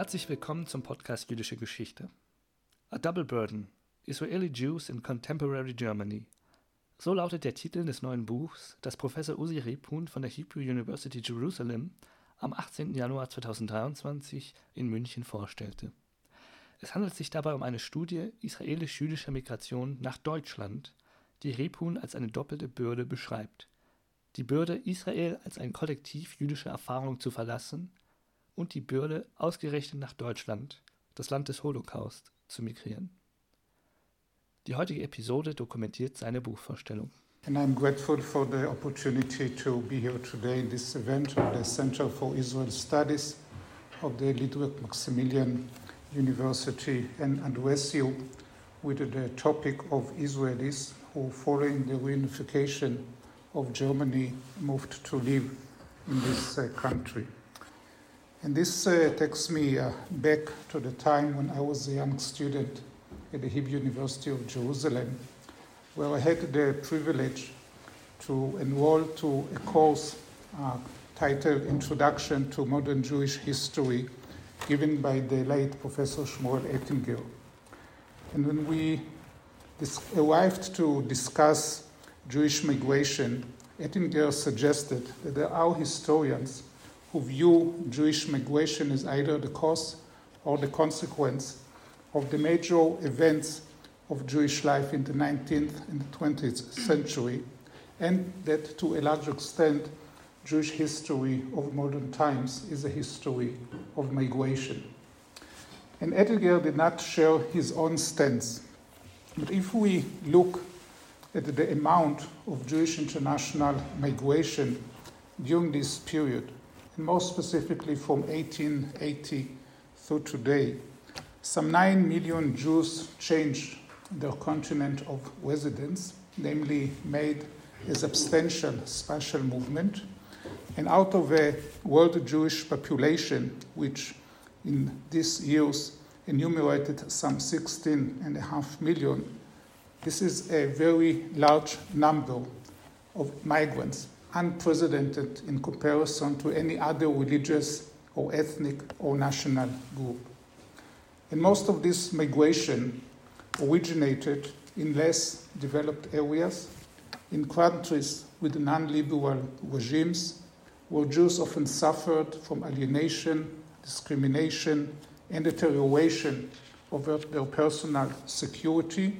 Herzlich willkommen zum Podcast Jüdische Geschichte. A Double Burden: Israeli Jews in Contemporary Germany. So lautet der Titel des neuen Buchs, das Professor Uzi Repun von der Hebrew University Jerusalem am 18. Januar 2023 in München vorstellte. Es handelt sich dabei um eine Studie israelisch-jüdischer Migration nach Deutschland, die Repun als eine doppelte Bürde beschreibt. Die Bürde, Israel als ein Kollektiv jüdischer Erfahrung zu verlassen und die Bürde, ausgerechnet nach Deutschland, das Land des Holocaust, zu migrieren. Die heutige Episode dokumentiert seine Buchvorstellung. And I'm grateful for the opportunity to be here today in this event of the Center for Israel Studies of the Ludwig Maximilian University and you with the topic of Israelis who, following the reunification of Germany, moved to live in this uh, country. And this uh, takes me uh, back to the time when I was a young student at the Hebrew University of Jerusalem where I had the privilege to enroll to a course uh, titled Introduction to Modern Jewish History, given by the late Professor Shmuel Ettinger. And when we dis- arrived to discuss Jewish migration, Ettinger suggested that there are historians who view Jewish migration as either the cause or the consequence of the major events of Jewish life in the 19th and the 20th century, and that to a large extent, Jewish history of modern times is a history of migration. And Ettinger did not share his own stance. But if we look at the amount of Jewish international migration during this period, more specifically from 1880 through today, some 9 million Jews changed their continent of residence, namely made a substantial spatial movement. And out of a world Jewish population, which in these years enumerated some 16 and a half million, this is a very large number of migrants, unprecedented in comparison to any other religious or ethnic or national group. And most of this migration originated in less developed areas, in countries with non liberal regimes, where Jews often suffered from alienation, discrimination, and deterioration of their personal security,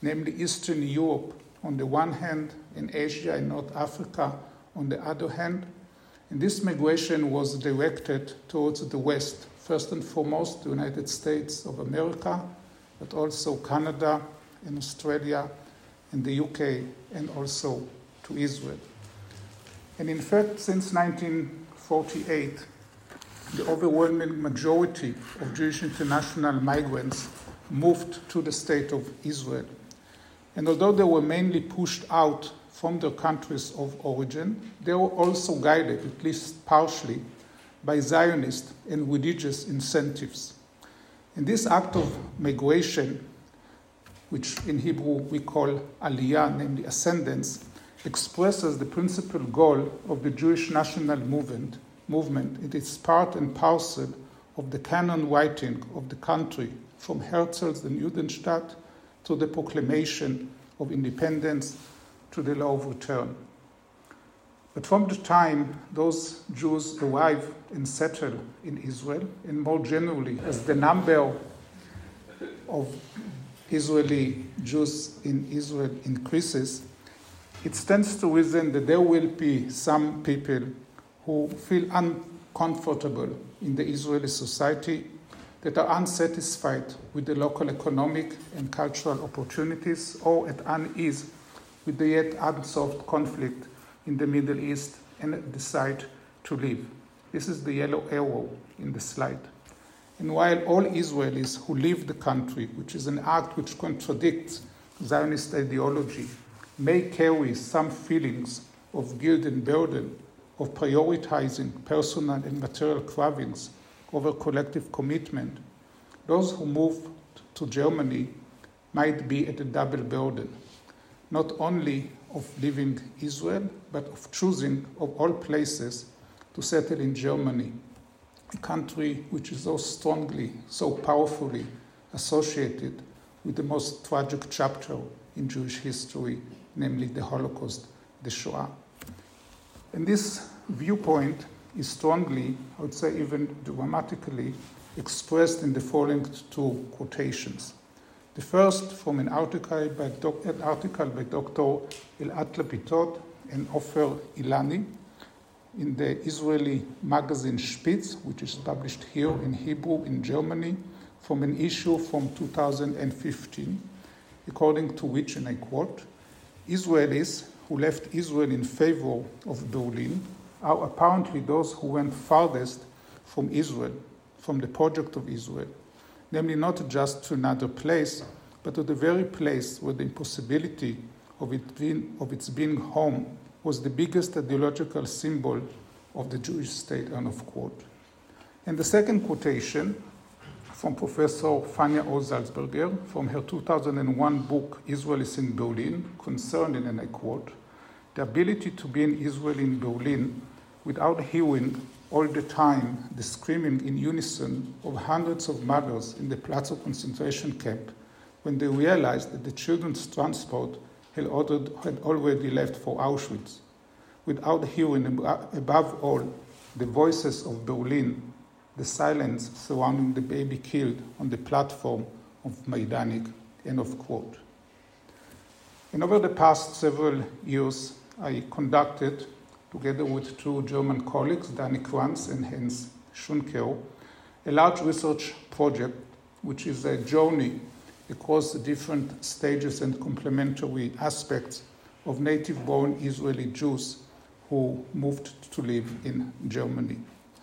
namely Eastern Europe on the one hand, and Asia and North Africa on the other hand. And this migration was directed towards the West, first and foremost, the United States of America, but also Canada and Australia and the UK and also to Israel. And in fact, since 1948, the overwhelming majority of Jewish international migrants moved to the state of Israel. And although they were mainly pushed out from their countries of origin, they were also guided, at least partially, by Zionist and religious incentives. And this act of migration, which in Hebrew we call aliyah, namely ascendance, expresses the principal goal of the Jewish national movement. Movement. It is part and parcel of the canon writing of the country, from Herzl's The Judenstaat to the proclamation of independence to the law of return. But from the time those Jews arrive and settle in Israel, and more generally, as the number of Israeli Jews in Israel increases, it stands to reason that there will be some people who feel uncomfortable in the Israeli society, that are unsatisfied with the local economic and cultural opportunities, or at unease with the yet unsolved conflict in the Middle East and decide to leave. This is the yellow arrow in the slide. And while all Israelis who leave the country, which is an act which contradicts Zionist ideology, may carry some feelings of guilt and burden, of prioritizing personal and material cravings over collective commitment, those who move to Germany might be at a double burden, not only of leaving Israel, but of choosing, of all places, to settle in Germany. a country which is so strongly, so powerfully associated with the most tragic chapter in Jewish history, namely the Holocaust, the Shoah. And this viewpoint is strongly, I would say even dramatically, expressed in the following two quotations. The first from an article by, doc, an article by Dr. Elad Lapidot and Ofri Ilani in the Israeli magazine Spitz, which is published here in Hebrew in Germany, from an issue from 2015, according to which, and I quote, Israelis who left Israel in favor of Berlin are apparently those who went farthest from Israel, from the project of Israel, namely not just to another place, but to the very place where the impossibility of, it being, of its being home was the biggest ideological symbol of the Jewish state, end of quote. And the second quotation from Professor Fania Oz-Salzberger from her 2001 book, Israelis in Berlin, concerning, and I quote, the ability to be in Israel in Berlin without hearing all the time the screaming in unison of hundreds of mothers in the Plaszow concentration camp when they realized that the children's transport had, ordered, had already left for Auschwitz, without hearing above all the voices of Berlin, the silence surrounding the baby killed on the platform of Majdanek, end of quote. And over the past several years, I conducted together with two German colleagues, Dani Kranz and Heinz Sünker, a large research project which is a journey across the different stages and complementary aspects of native born Israeli Jews who moved to live in Germany.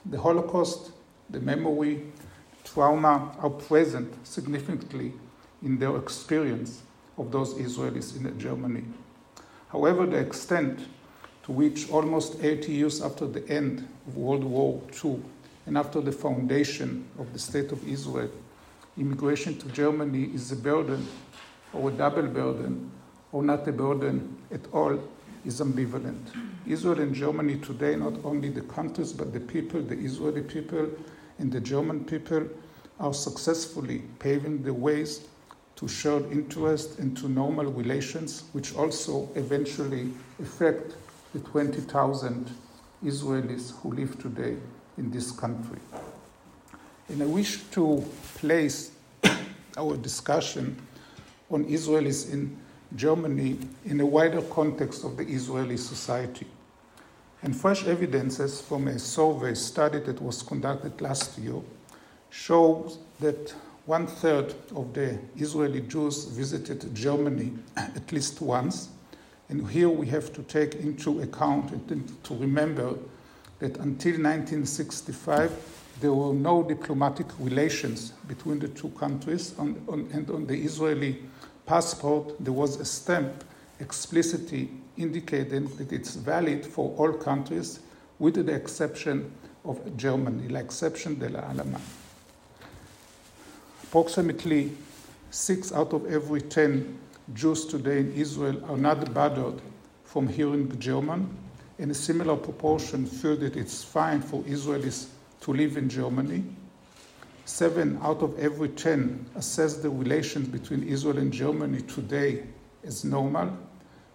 The Holocaust, the memory, trauma are present significantly in their experience of those Israelis in Germany. However, the extent to which almost 80 years after the end of World War II and after the foundation of the State of Israel, immigration to Germany is a burden or a double burden or not a burden at all is ambivalent. Israel and Germany today, not only the countries, but the people, the Israeli people and the German people, are successfully paving the ways to shared interest and to normal relations, which also eventually affect the 20,000 Israelis who live today in this country. And I wish to place our discussion on Israelis in Germany in a wider context of the Israeli society. And fresh evidences from a survey study that was conducted last year shows that one third of the Israeli Jews visited Germany at least once, and here we have to take into account and to remember that until 1965, there were no diplomatic relations between the two countries. On, on, and on the Israeli passport, there was a stamp explicitly indicating that it's valid for all countries, with the exception of Germany, la exception de la Allemagne. Approximately six out of every 10 Jews today in Israel are not bothered from hearing German, and a similar proportion feel that it's fine for Israelis to live in Germany. Seven out of every 10 assess the relations between Israel and Germany today as normal,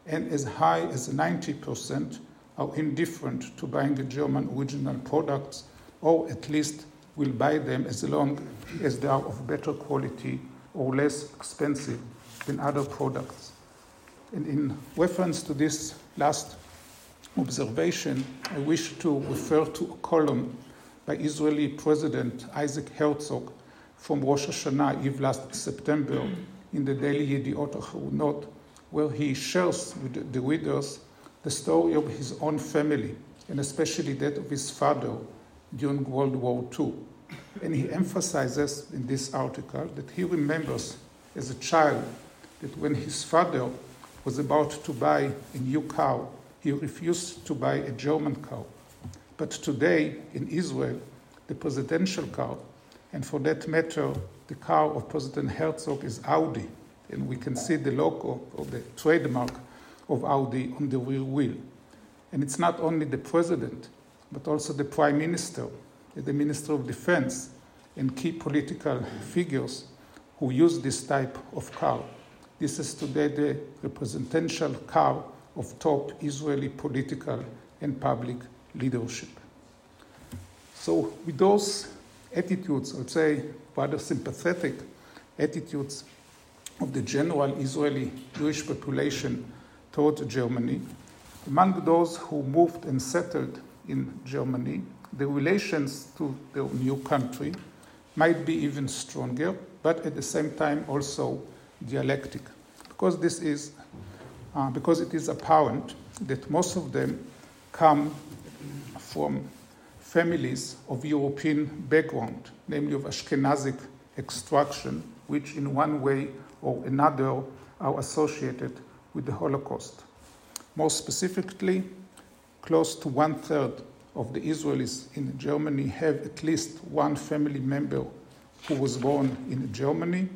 and as high as 90% are indifferent to buying German original products, or at least will buy them as long as they are of better quality or less expensive than other products. And in reference to this last observation, I wish to refer to a column by Israeli President Isaac Herzog from Rosh Hashanah Eve last September in the Daily Yediot Ahronot, where he shares with the readers the story of his own family, and especially that of his father during World War II. And he emphasizes in this article that he remembers as a child that when his father was about to buy a new car, he refused to buy a German car. But today in Israel, the presidential car, and for that matter, the car of President Herzog is Audi, and we can see the logo or the trademark of Audi on the rear wheel. And it's not only the president, but also the prime minister, the Minister of Defense and key political figures who use this type of car. This is today the representational car of top Israeli political and public leadership. So, with those attitudes, I would say rather sympathetic attitudes of the general Israeli Jewish population toward Germany, among those who moved and settled in Germany, the relations to their new country might be even stronger, but at the same time also dialectic, because this is uh, because it is apparent that most of them come from families of European background, namely of Ashkenazic extraction, which in one way or another are associated with the Holocaust. More specifically, close to one third of the Israelis in Germany have at least one family member who was born in Germany.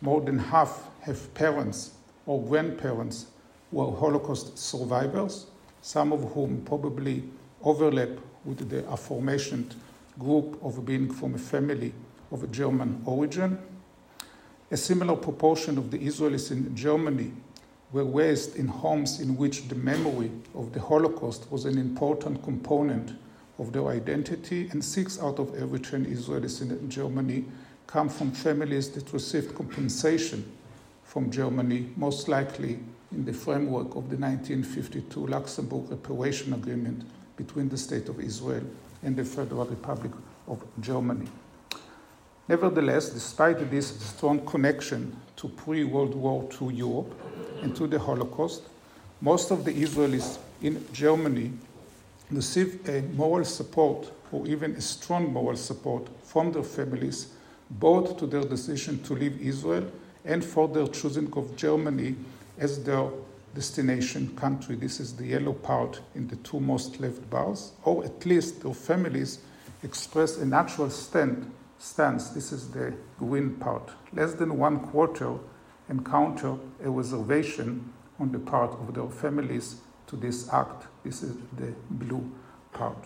More than half have parents or grandparents were Holocaust survivors, some of whom probably overlap with the aforementioned group of being from a family of German origin. A similar proportion of the Israelis in Germany were raised in homes in which the memory of the Holocaust was an important component of their identity, and six out of every 10 Israelis in Germany come from families that received compensation from Germany, most likely in the framework of the 1952 Luxembourg Reparation Agreement between the State of Israel and the Federal Republic of Germany. Nevertheless, despite this strong connection to pre World War II Europe and to the Holocaust, most of the Israelis in Germany receive a moral support or even a strong moral support from their families, both to their decision to leave Israel and for their choosing of Germany as their destination country. This is the yellow part in the two most left bars, or at least their families express a natural stand stance, this is the green part. Less than one quarter encounter a reservation on the part of their families to this act. This is the blue part.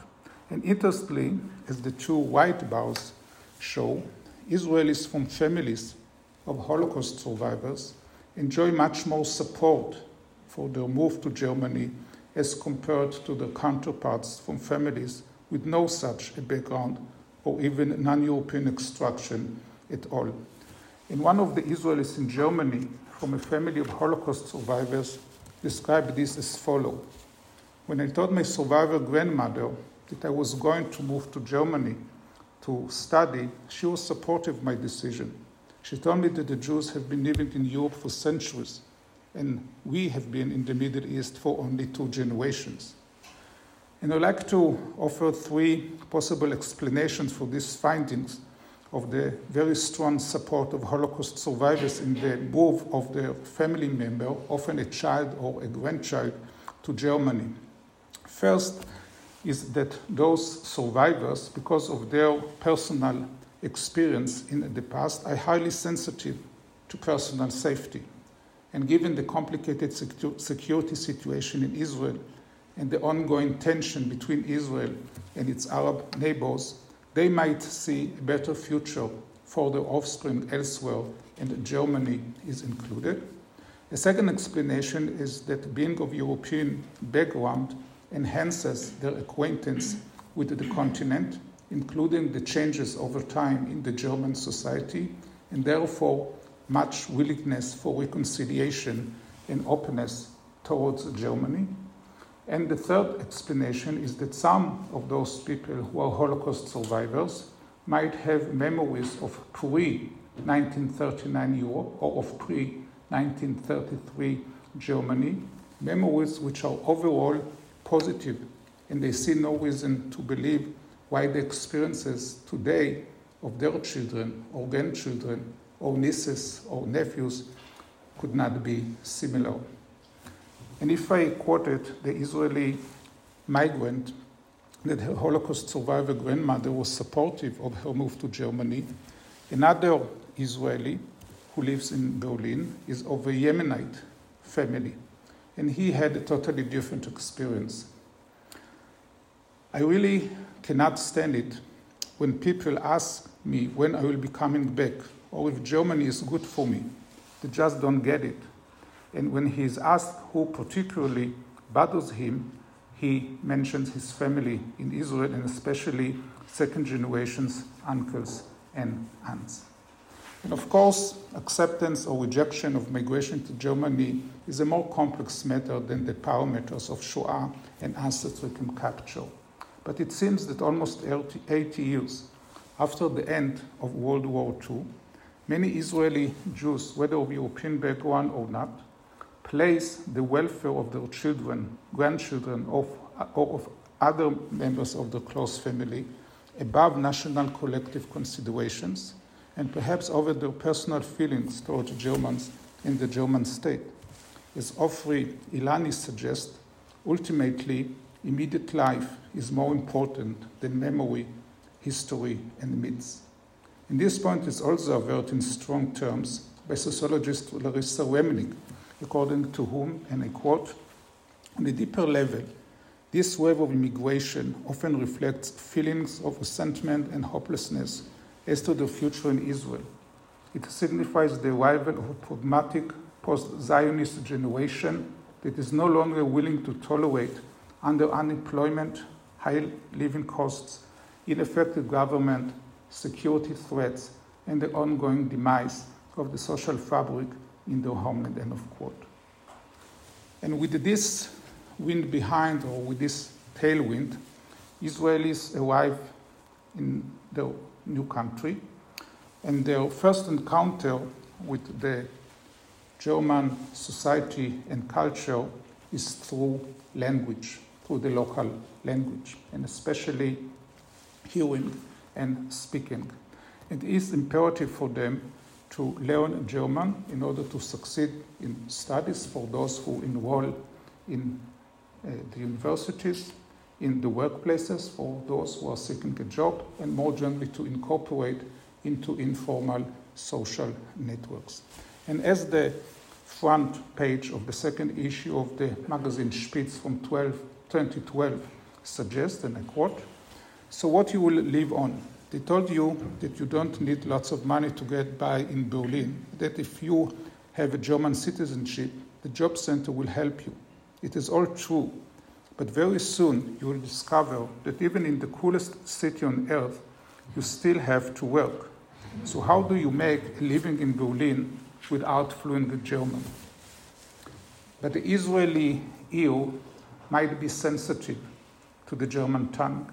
And interestingly, as the two white bars show, Israelis from families of Holocaust survivors enjoy much more support for their move to Germany as compared to their counterparts from families with no such a background or even non European extraction at all. And one of the Israelis in Germany from a family of Holocaust survivors described this as follows When I told my survivor grandmother that I was going to move to Germany to study, she was supportive of my decision. She told me that the Jews have been living in Europe for centuries, and we have been in the Middle East for only two generations. And I'd like to offer three possible explanations for these findings of the very strong support of Holocaust survivors in the move of their family member, often a child or a grandchild, to Germany. First is that those survivors, because of their personal experience in the past, are highly sensitive to personal safety. And given the complicated security situation in Israel, and the ongoing tension between Israel and its Arab neighbors, they might see a better future for their offspring elsewhere, and Germany is included. A second explanation is that being of European background enhances their acquaintance with the continent, including the changes over time in the German society, and therefore much willingness for reconciliation and openness towards Germany. And the third explanation is that some of those people who are Holocaust survivors might have memories of pre 1939 Europe or of pre 1933 Germany, memories which are overall positive, and they see no reason to believe why the experiences today of their children or grandchildren or nieces or nephews could not be similar. And if I quoted the Israeli migrant that her Holocaust survivor grandmother was supportive of her move to Germany, another Israeli who lives in Berlin is of a Yemenite family, and he had a totally different experience. I really cannot stand it when people ask me when I will be coming back or if Germany is good for me. They just don't get it. And when he is asked who particularly bothers him, he mentions his family in Israel and especially second generations, uncles and aunts. And of course, acceptance or rejection of migration to Germany is a more complex matter than the parameters of Shoah and ancestral capture. But it seems that almost 80 years after the end of World War II, many Israeli Jews, whether of European background or not, place the welfare of their children, grandchildren, of, or of other members of the close family above national collective considerations and perhaps over their personal feelings towards Germans in the German state. As Ofri Ilani suggests, ultimately, immediate life is more important than memory, history, and myths. And this point is also averted in strong terms by sociologist Larissa Remennick, according to whom, and I quote, on a deeper level, this wave of immigration often reflects feelings of resentment and hopelessness as to the future in Israel. It signifies the arrival of a pragmatic post Zionist generation that is no longer willing to tolerate under unemployment, high living costs, ineffective government, security threats, and the ongoing demise of the social fabric in their homeland. End of quote. And with this wind behind, or with this tailwind, Israelis arrive in the new country, and their first encounter with the German society and culture is through language, the local language, and especially hearing and speaking. It is imperative for them to learn German in order to succeed in studies for those who enroll in uh, the universities, in the workplaces for those who are seeking a job, and more generally to incorporate into informal social networks. And as the front page of the second issue of the magazine Spitz from 12, 2012 suggests, and I quote, so what you will live on? They told you that you don't need lots of money to get by in Berlin, that if you have a German citizenship, the job center will help you. It is all true, but very soon you will discover that even in the coolest city on earth, you still have to work. So, how do you make a living in Berlin without fluent German? But the Israeli ear might be sensitive to the German tongue.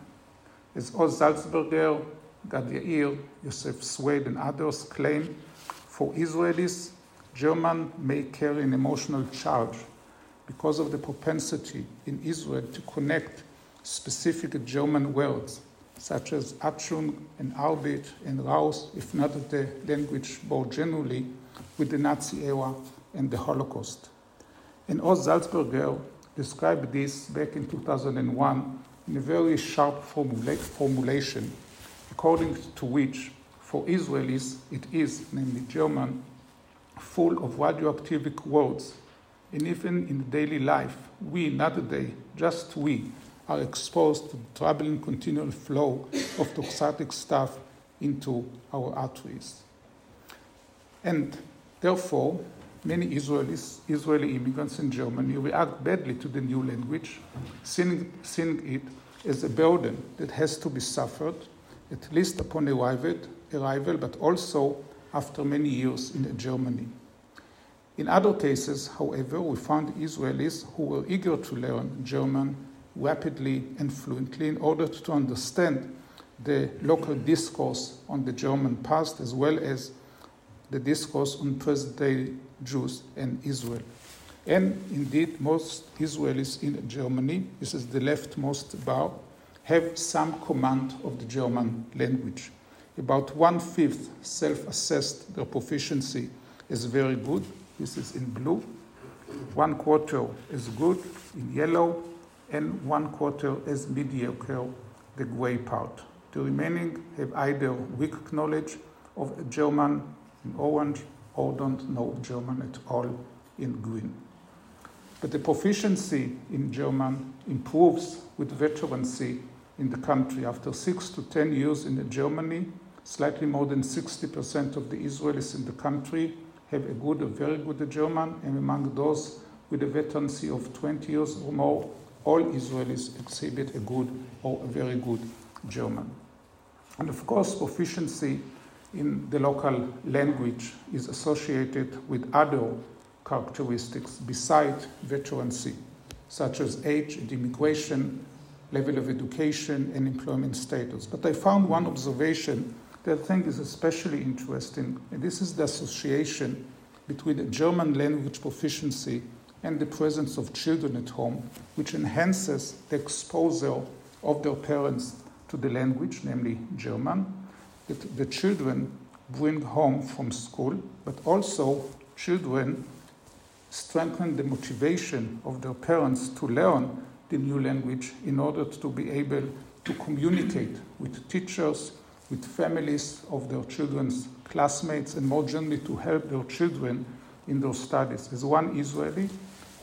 As Oz Salzberger, Gad Yair, Yosef Swade, and others claim, for Israelis, German may carry an emotional charge because of the propensity in Israel to connect specific German words such as Achtung and Arbeit and Raus, if not the language more generally, with the Nazi era and the Holocaust. And Oz Salzberger described this back in 2001 in a very sharp formula- formulation, according to which, for Israelis, it is, namely German, full of radioactive words and even in daily life, we, not they, just we, are exposed to the troubling continual flow of toxic stuff into our arteries. And therefore, many Israelis, Israeli immigrants in Germany react badly to the new language, seeing, seeing it as a burden that has to be suffered, at least upon arrival, arrival but also after many years in Germany. In other cases, however, we found Israelis who were eager to learn German rapidly and fluently in order to understand the local discourse on the German past as well as the discourse on present day Jews and Israel. And indeed, most Israelis in Germany, this is the leftmost bar, have some command of the German language. About one fifth self assessed their proficiency as very good, this is in blue. One quarter is good in yellow, and one quarter is mediocre, the gray part. The remaining have either weak knowledge of German in orange or don't know German at all in green. But the proficiency in German improves with veterancy in the country. After six to ten years in Germany, slightly more than 60% of the Israelis in the country have a good, a very good German, and among those with a veterancy of 20 years or more, all Israelis exhibit a good or a very good German. And of course, proficiency in the local language is associated with other characteristics besides veterancy, such as age and immigration, level of education, and employment status. But I found one observation that I think is especially interesting, and this is the association between the German language proficiency and the presence of children at home, which enhances the exposure of their parents to the language, namely German, that the children bring home from school, but also children strengthen the motivation of their parents to learn the new language in order to be able to communicate with teachers, with families of their children's classmates, and more generally to help their children in their studies. There's one Israeli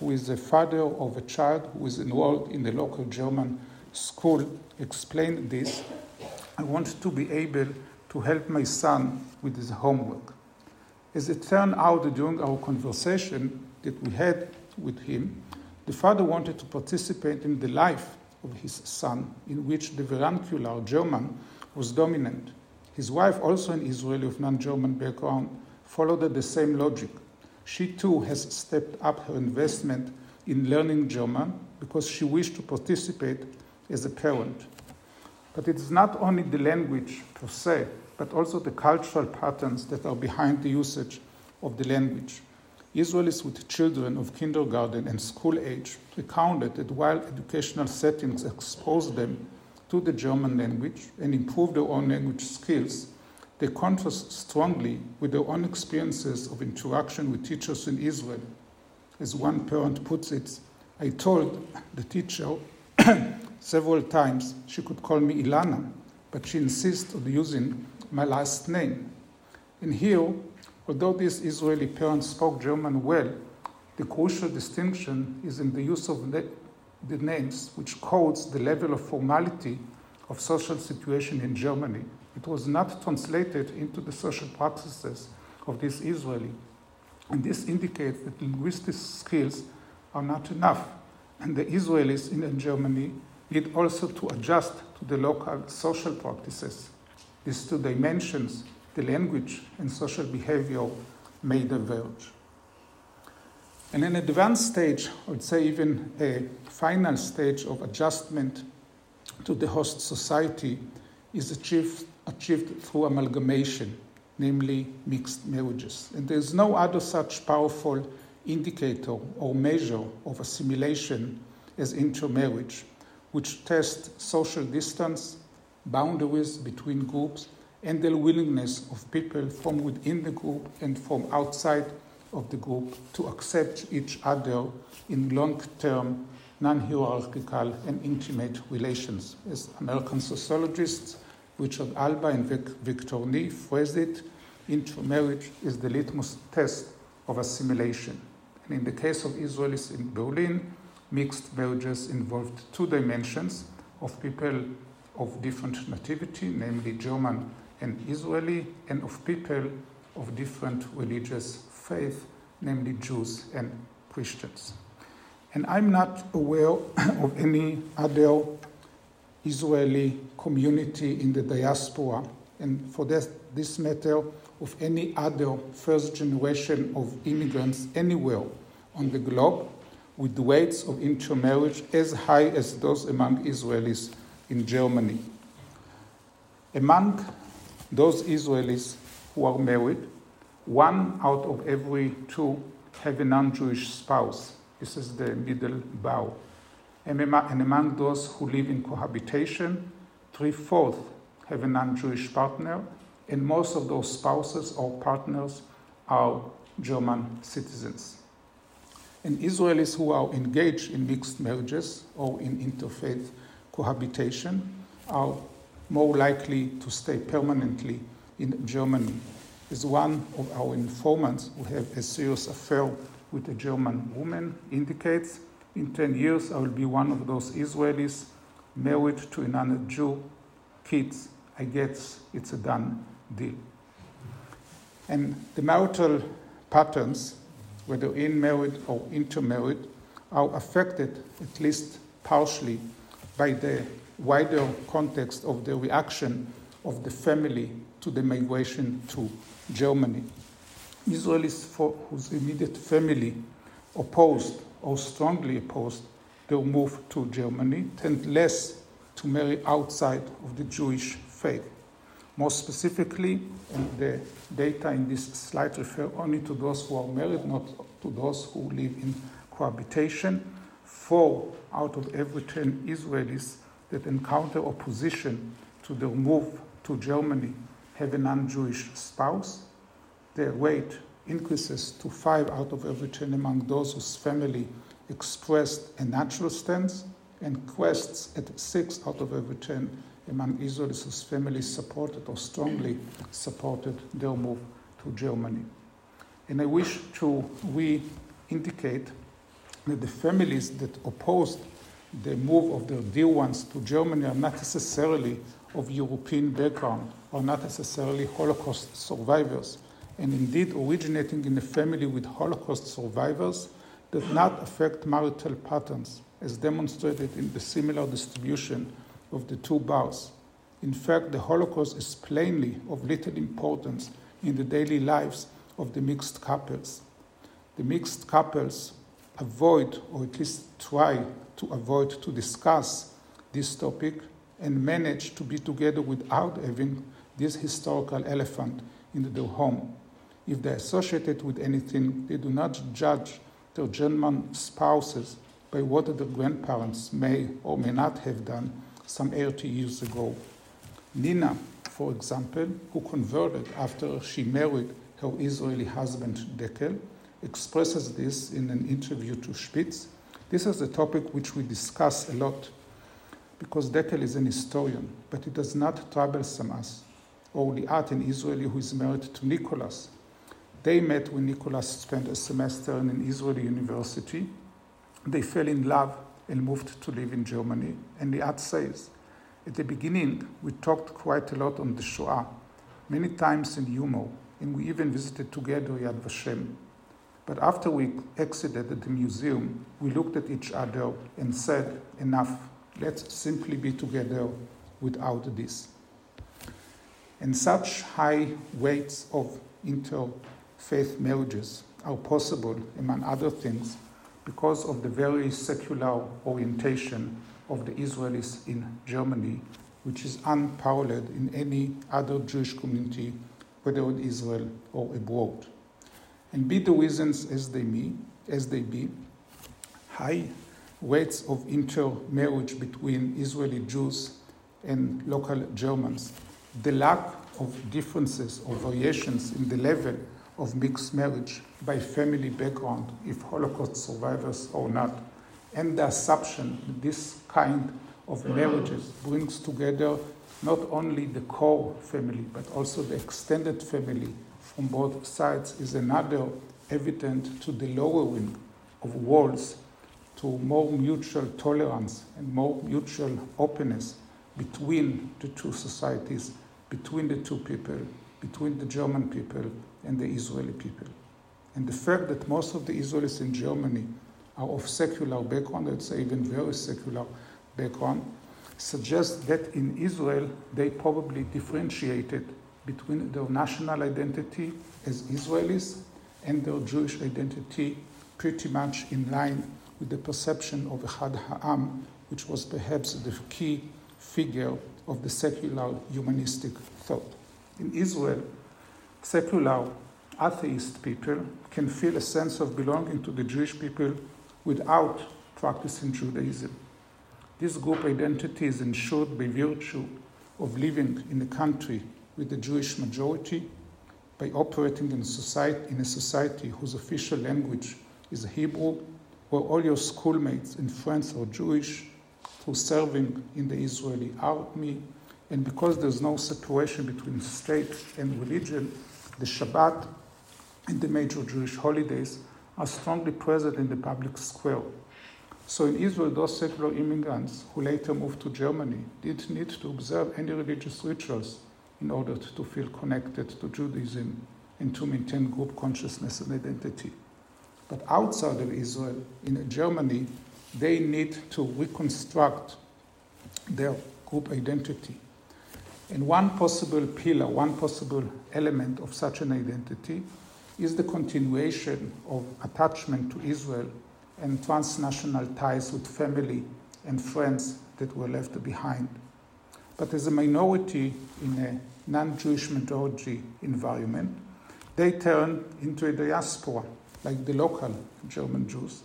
who is the father of a child who is enrolled in the local German school, explained this. I want to be able to help my son with his homework. As it turned out during our conversation that we had with him, the father wanted to participate in the life of his son, in which the vernacular German was dominant. His wife, also an Israeli of non German background, followed the same logic. She too has stepped up her investment in learning German because she wished to participate as a parent. But it is not only the language per se, but also the cultural patterns that are behind the usage of the language. Israelis with children of kindergarten and school age recounted that while educational settings expose them to the German language and improve their own language skills, they contrast strongly with their own experiences of interaction with teachers in Israel. As one parent puts it, I told the teacher several times she could call me Ilana, but she insists on using my last name. And here, although these Israeli parents spoke German well, the crucial distinction is in the use of the names, which codes the level of formality of social situation in Germany. It was not translated into the social practices of this Israeli. And this indicates that linguistic skills are not enough. And the Israelis in Germany need also to adjust to the local social practices. These two dimensions, the language and social behavior, may diverge. And an advanced stage, I would say even a final stage of adjustment to the host society, is achieved, achieved through amalgamation, namely mixed marriages. And there is no other such powerful indicator or measure of assimilation as intermarriage, which tests social distance, boundaries between groups, and the willingness of people from within the group and from outside of the group to accept each other in long term, non hierarchical, and intimate relations. As American sociologists Richard Alba and Vic, Victor Nee phrased it, intermarriage is the litmus test of assimilation. And in the case of Israelis in Berlin, mixed marriages involved two dimensions of people of different nativity, namely German and Israeli, and of people of different religious faith, namely Jews and Christians. And I'm not aware of any other Israeli community in the diaspora, and for this, this matter, of any other first generation of immigrants anywhere on the globe, with rates of intermarriage as high as those among Israelis in Germany. Among those Israelis who are married, one out of every two have a non Jewish spouse. This is the middle bow. And among those who live in cohabitation, three fourths have a non Jewish partner, and most of those spouses or partners are German citizens. And Israelis who are engaged in mixed marriages or in interfaith cohabitation are more likely to stay permanently in Germany. As one of our informants who have a serious affair with a German woman indicates, in 10 years I will be one of those Israelis married to a non-Jew, kids, I guess it's a done deal. And the marital patterns, whether in married or intermarried, are affected, at least partially, by the wider context of the reaction of the family to the migration to Germany. Israelis for, whose immediate family opposed or strongly opposed their move to Germany tend less to marry outside of the Jewish faith. More specifically, and the data in this slide refer only to those who are married, not to those who live in cohabitation. Four out of every 10 Israelis that encounter opposition to their move to Germany have a non Jewish spouse. Their rate increases to five out of every 10 among those whose family expressed a natural stance, and quests at six out of every 10 among Israelis whose families supported or strongly supported their move to Germany. And I wish to re indicate that the families that opposed the move of their dear ones to Germany are not necessarily of European background, or not necessarily Holocaust survivors. And indeed, originating in a family with Holocaust survivors does not affect marital patterns, as demonstrated in the similar distribution of the two bars. In fact, the Holocaust is plainly of little importance in the daily lives of the mixed couples. The mixed couples avoid, or at least try to avoid, to discuss this topic and manage to be together without having this historical elephant in their home. If they're associated with anything, they do not judge their German spouses by what their grandparents may or may not have done some 80 years ago. Nina, for example, who converted after she married her Israeli husband Dekel, expresses this in an interview to Spitz. This is a topic which we discuss a lot because Dekel is an historian, but it does not troublesome us, or Liat, Israeli who is married to Nicholas. They met when Nicholas spent a semester in an Israeli university. They fell in love and moved to live in Germany. And Liat says, at the beginning, we talked quite a lot on the Shoah, many times in humor, and we even visited together Yad Vashem. But after we exited the museum, we looked at each other and said, enough, let's simply be together without this. And such high weights of interfaith marriages are possible, among other things, because of the very secular orientation of the Israelis in Germany, which is unparalleled in any other Jewish community, whether in Israel or abroad. And be the reasons as they be, as they be, high rates of intermarriage between Israeli Jews and local Germans, the lack of differences or variations in the level of mixed marriage by family background, if Holocaust survivors or not, and the assumption that this kind of marriages brings together not only the core family but also the extended family from both sides is another evident to the lowering of walls to more mutual tolerance and more mutual openness between the two societies, between the two people, between the German people and the Israeli people. And the fact that most of the Israelis in Germany are of secular background, I'd say even very secular background, suggests that in Israel they probably differentiated between their national identity as Israelis and their Jewish identity pretty much in line with the perception of Echad Ha'am, which was perhaps the key figure of the secular humanistic thought. In Israel, secular atheist people can feel a sense of belonging to the Jewish people without practicing Judaism. This group identity is ensured by virtue of living in a country with a Jewish majority, by operating in a society, in a society whose official language is Hebrew, where all your schoolmates and friends are Jewish, through serving in the Israeli army, and because there's no separation between state and religion, the Shabbat and the major Jewish holidays are strongly present in the public square. So in Israel, those secular immigrants who later moved to Germany didn't need to observe any religious rituals in order to feel connected to Judaism and to maintain group consciousness and identity. But outside of Israel, in Germany, they need to reconstruct their group identity. And one possible pillar, one possible element of such an identity is the continuation of attachment to Israel and transnational ties with family and friends that were left behind. But as a minority in a non Jewish majority environment, they turn into a diaspora, like the local German Jews,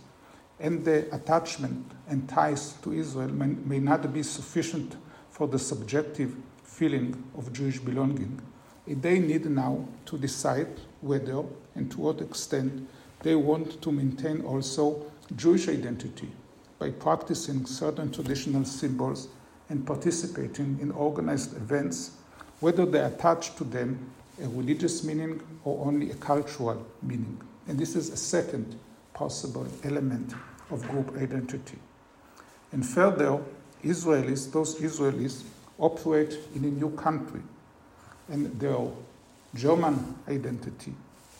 and the attachment and ties to Israel may, may not be sufficient for the subjective feeling of Jewish belonging. They need now to decide whether and to what extent they want to maintain also Jewish identity by practicing certain traditional symbols and participating in organized events, whether they attach to them a religious meaning or only a cultural meaning. And this is a second possible element of group identity. And further, Israelis, those Israelis, operate in a new country, and their German identity,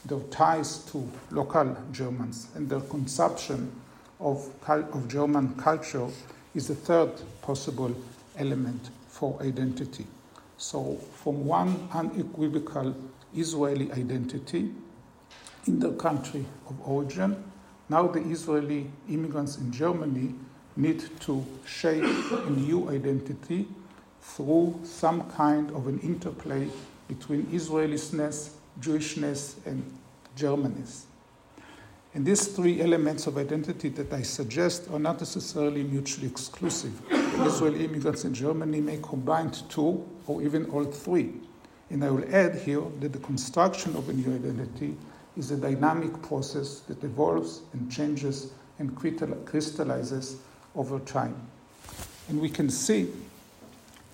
their ties to local Germans, and their consumption of, of German culture is a third possible element for identity. So, from one unequivocal Israeli identity in their country of origin, now the Israeli immigrants in Germany need to shape a new identity through some kind of an interplay between Israelishness, Jewishness, and Germanness. And these three elements of identity that I suggest are not necessarily mutually exclusive. Israeli immigrants in Germany may combine two or even all three. And I will add here that the construction of a new identity is a dynamic process that evolves and changes and crystallizes over time. And we can see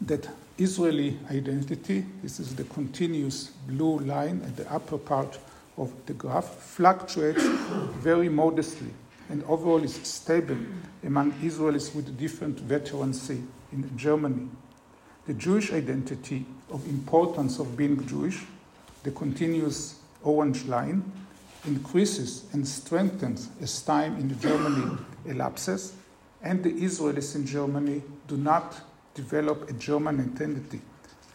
that Israeli identity, this is the continuous blue line at the upper part of the graph fluctuates very modestly and overall is stable among Israelis with different veterancy in Germany. The Jewish identity of importance of being Jewish, the continuous orange line, increases and strengthens as time in Germany elapses, and the Israelis in Germany do not develop a German identity.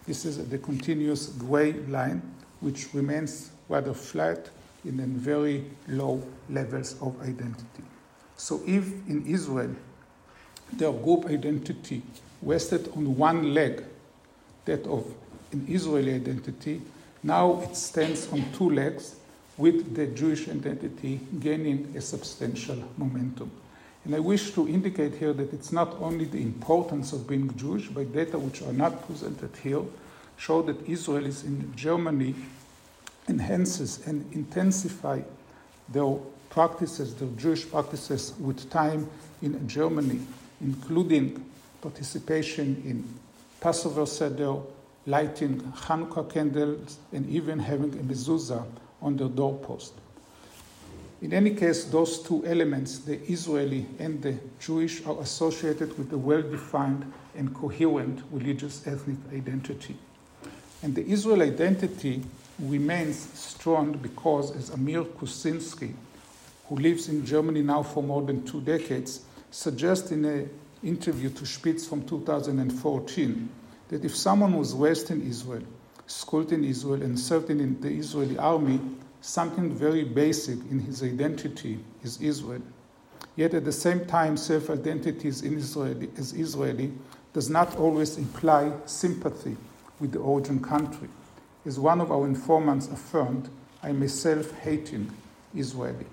This is the continuous gray line, which remains rather flat in very low levels of identity. So if in Israel their group identity rested on one leg, that of an Israeli identity, now it stands on two legs with the Jewish identity gaining a substantial momentum. And I wish to indicate here that it's not only the importance of being Jewish, but data which are not presented here show that Israelis in Germany enhances and intensify their practices, their Jewish practices with time in Germany, including participation in Passover Seder, lighting Hanukkah candles, and even having a mezuzah on their doorpost. In any case, those two elements, the Israeli and the Jewish, are associated with a well defined and coherent religious ethnic identity. And the Israel identity remains strong because, as Amir Kuczynski, who lives in Germany now for more than two decades, suggests in an interview to Spitz from 2014 that if someone was raised in Israel, schooled in Israel, and served in the Israeli army, something very basic in his identity is Israel. Yet at the same time, self identity as Israeli does not always imply sympathy with the origin country. As one of our informants affirmed, I'm a self hating Israeli.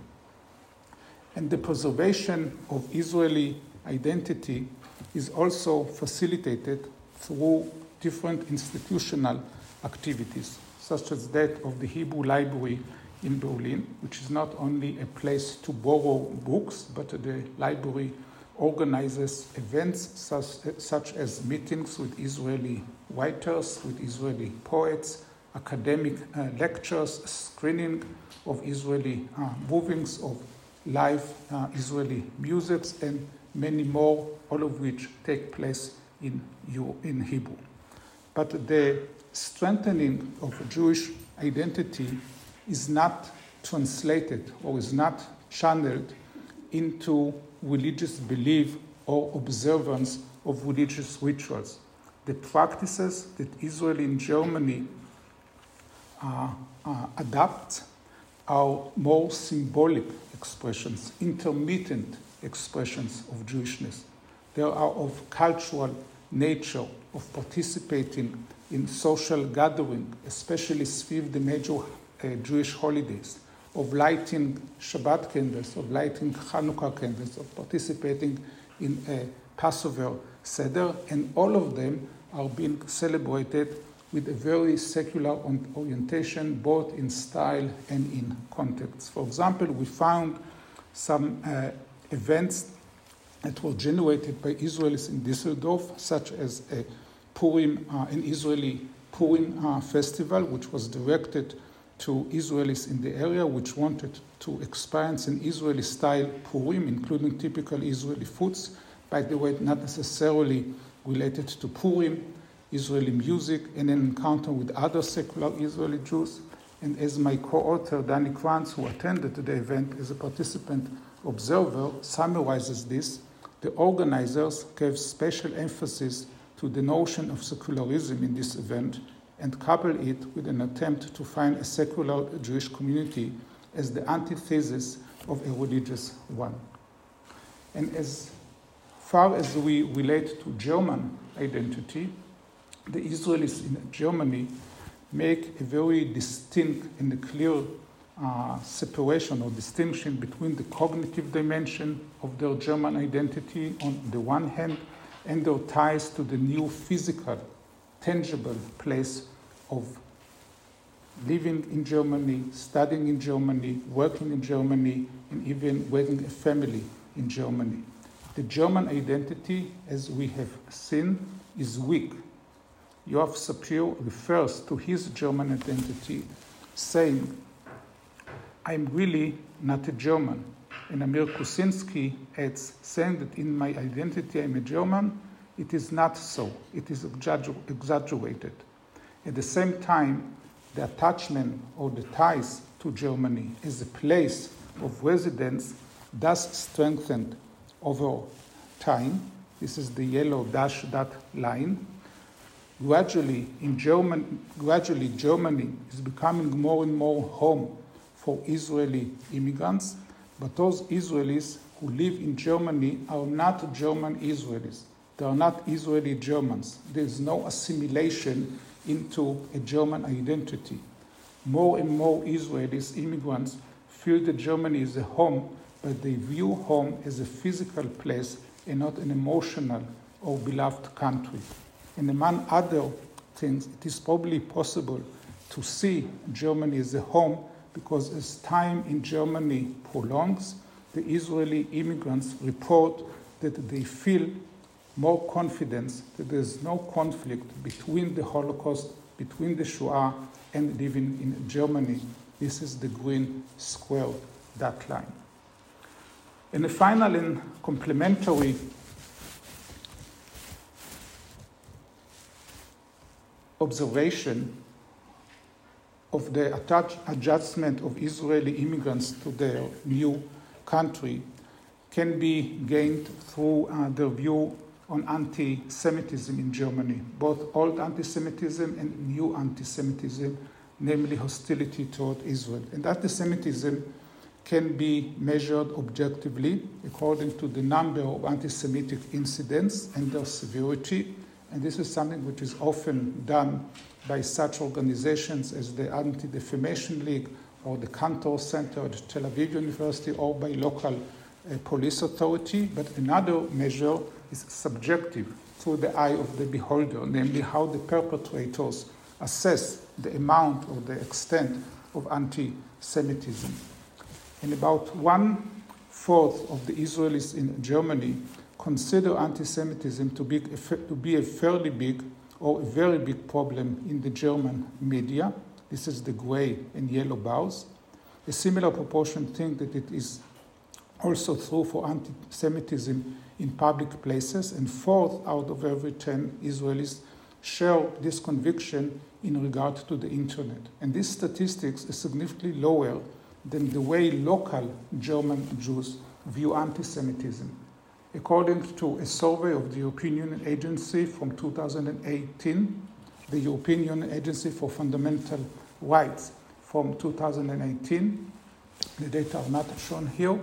And the preservation of Israeli identity is also facilitated through different institutional activities, such as that of the Hebrew Library in Berlin, which is not only a place to borrow books, but the library organizes events such, such as meetings with Israeli writers, with Israeli poets, academic uh, lectures, screening of Israeli uh, movings, of live uh, Israeli musics, and many more, all of which take place in, in Hebrew. But the strengthening of Jewish identity is not translated or is not channeled into religious belief or observance of religious rituals. The practices that Israel in Germany adapt are more symbolic expressions, intermittent expressions of Jewishness. They are of cultural nature, of participating in social gathering, especially with the major uh, Jewish holidays, of lighting Shabbat candles, of lighting Hanukkah candles, of participating in a Passover Seder, and all of them are being celebrated with a very secular orientation, both in style and in context. For example, we found some uh, events that were generated by Israelis in Düsseldorf, such as a Purim, uh, an Israeli Purim uh, festival, which was directed to Israelis in the area which wanted to experience an Israeli style Purim, including typical Israeli foods. By the way, not necessarily related to Purim, Israeli music, and an encounter with other secular Israeli Jews. And as my co author, Dani Kranz, who attended the event as a participant observer, summarizes this, the organizers gave special emphasis to the notion of secularism in this event and coupled it with an attempt to find a secular Jewish community as the antithesis of a religious one. And as far as we relate to German identity, the Israelis in Germany make a very distinct and clear uh, separation or distinction between the cognitive dimension of their German identity on the one hand and their ties to the new physical, tangible place of living in Germany, studying in Germany, working in Germany, and even raising a family in Germany. The German identity, as we have seen, is weak Yoav Sapir refers to his German identity, saying, I'm really not a German. And Amir Kuczynski adds, saying that in my identity I'm a German, it is not so. It is exaggerated. At the same time, the attachment or the ties to Germany as a place of residence does strengthen over time. This is the yellow dash dot line gradually in German, gradually Germany is becoming more and more home for Israeli immigrants, but those Israelis who live in Germany are not German Israelis. They are not Israeli Germans. There is no assimilation into a German identity. More and more Israelis, immigrants, feel that Germany is a home, but they view home as a physical place and not an emotional or beloved country. And among other things, it is probably possible to see Germany as a home because as time in Germany prolongs, the Israeli immigrants report that they feel more confidence that there's no conflict between the Holocaust, between the Shoah, and living in Germany. This is the green square that line. And a final and complementary observation of the adjustment of Israeli immigrants to their new country can be gained through uh, their view on anti Semitism in Germany, both old anti Semitism and new anti Semitism, namely hostility toward Israel. And anti Semitism can be measured objectively according to the number of anti Semitic incidents and their severity and this is something which is often done by such organizations as the Anti Defamation League or the Kantor Center at Tel Aviv University or by local uh, police authority. But another measure is subjective through the eye of the beholder, namely how the perpetrators assess the amount or the extent of anti Semitism. And about one fourth of the Israelis in Germany consider anti Semitism to be, to be a fairly big or a very big problem in the German media. This is the gray and yellow bars. A similar proportion think that it is also true for anti Semitism in public places, and fourth out of every 10 Israelis share this conviction in regard to the internet. And these statistics is significantly lower than the way local German Jews view anti Semitism. According to a survey of the European Union Agency from 2018, the European Union Agency for Fundamental Rights from 2018, the data are not shown here,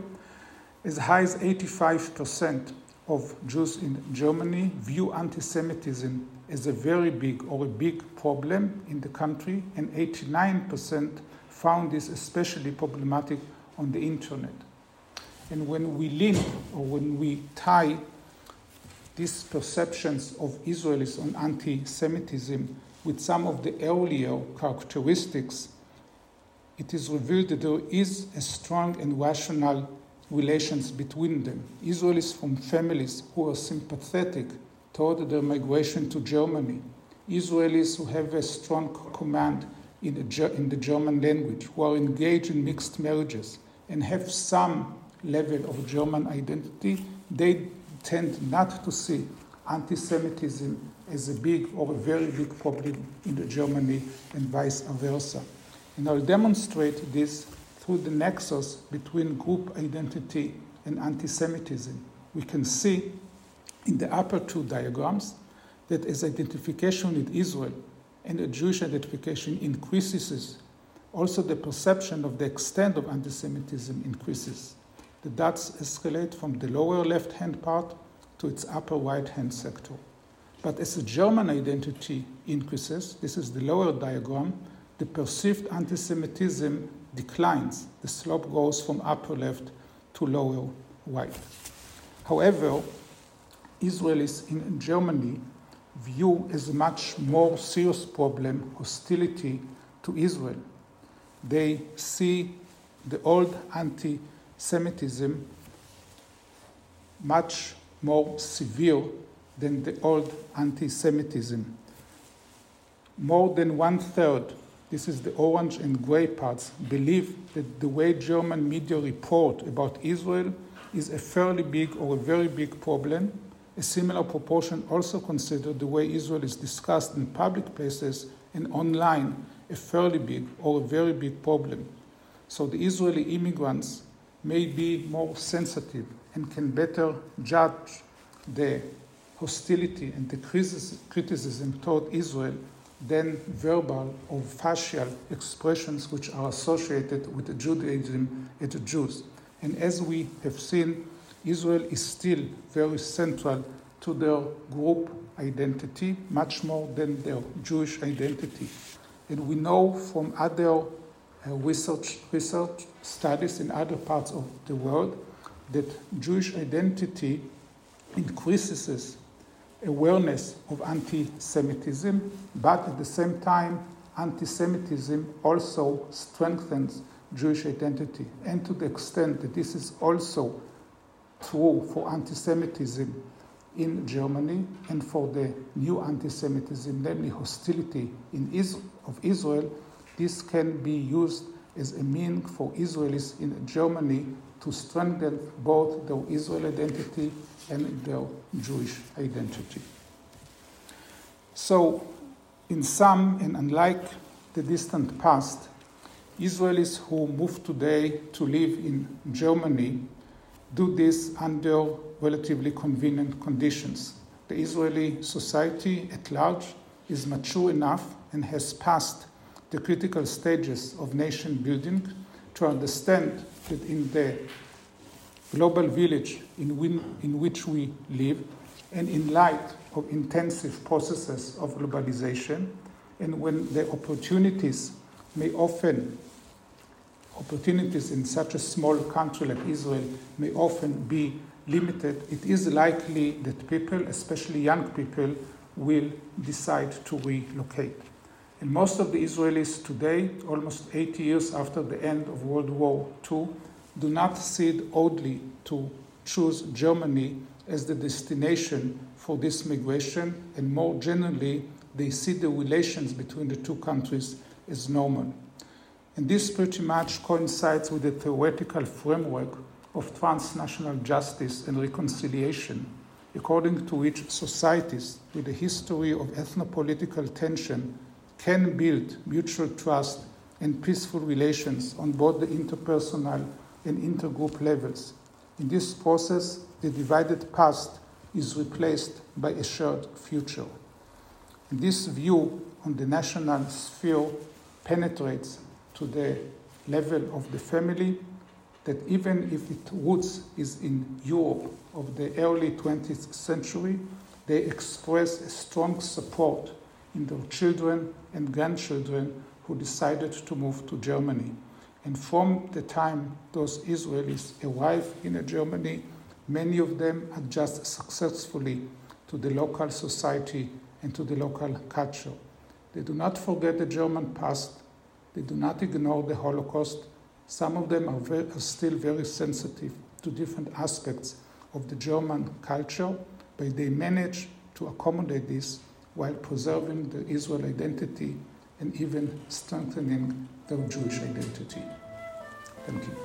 as high as 85% of Jews in Germany view anti Semitism as a very big or a big problem in the country, and 89% found this especially problematic on the internet. And when we link or when we tie these perceptions of Israelis on anti Semitism with some of the earlier characteristics, it is revealed that there is a strong and rational relations between them. Israelis from families who are sympathetic toward their migration to Germany, Israelis who have a strong command in, in the German language, who are engaged in mixed marriages and have some level of German identity, they tend not to see anti Semitism as a big or a very big problem in Germany and vice versa. And I'll demonstrate this through the nexus between group identity and anti Semitism. We can see in the upper two diagrams that as identification with Israel and a Jewish identification increases, also the perception of the extent of anti Semitism increases. The dots escalate from the lower left hand part to its upper right hand sector. But as the German identity increases, this is the lower diagram, the perceived anti Semitism declines. The slope goes from upper left to lower right. However, Israelis in Germany view as a much more serious problem hostility to Israel. They see the old anti Semitism much more severe than the old anti Semitism. More than one third this is the orange and gray parts, believe that the way German media report about Israel is a fairly big or a very big problem. A similar proportion also consider the way Israel is discussed in public places and online a fairly big or a very big problem. So the Israeli immigrants may be more sensitive and can better judge the hostility and the criticism toward Israel than verbal or facial expressions which are associated with Judaism and the Jews. And as we have seen, Israel is still very central to their group identity, much more than their Jewish identity. And we know from other research, research studies in other parts of the world that Jewish identity increases awareness of anti Semitism, but at the same time, anti Semitism also strengthens Jewish identity. And to the extent that this is also true for anti Semitism in Germany and for the new anti Semitism, namely hostility in Is- of Israel, this can be used as a means for Israelis in Germany to strengthen both their Israel identity and their Jewish identity. So, in some, and unlike the distant past, Israelis who move today to live in Germany do this under relatively convenient conditions. The Israeli society at large is mature enough and has passed the critical stages of nation building to understand that in the global village in, win, in which we live, and in light of intensive processes of globalization, and when the opportunities may often opportunities in such a small country like Israel may often be limited, it is likely that people, especially young people, will decide to relocate. And most of the Israelis today, almost 80 years after the end of World War II, do not see it oddly to choose Germany as the destination for this migration, and more generally, they see the relations between the two countries as normal. And this pretty much coincides with the theoretical framework of transnational justice and reconciliation, according to which societies with a history of ethnopolitical tension can build mutual trust and peaceful relations on both the interpersonal and intergroup levels. In this process, the divided past is replaced by a shared future. This view on the national sphere penetrates to the level of the family that even if its roots is in Europe of the early 20th century, they express a strong support in their children and grandchildren who decided to move to Germany. And from the time those Israelis arrive in Germany, many of them adjust successfully to the local society and to the local culture. They do not forget the German past, they do not ignore the Holocaust. Some of them are, very, are still very sensitive to different aspects of the German culture, but they manage to accommodate this while preserving the Israel identity and even strengthening their Jewish identity. Thank you.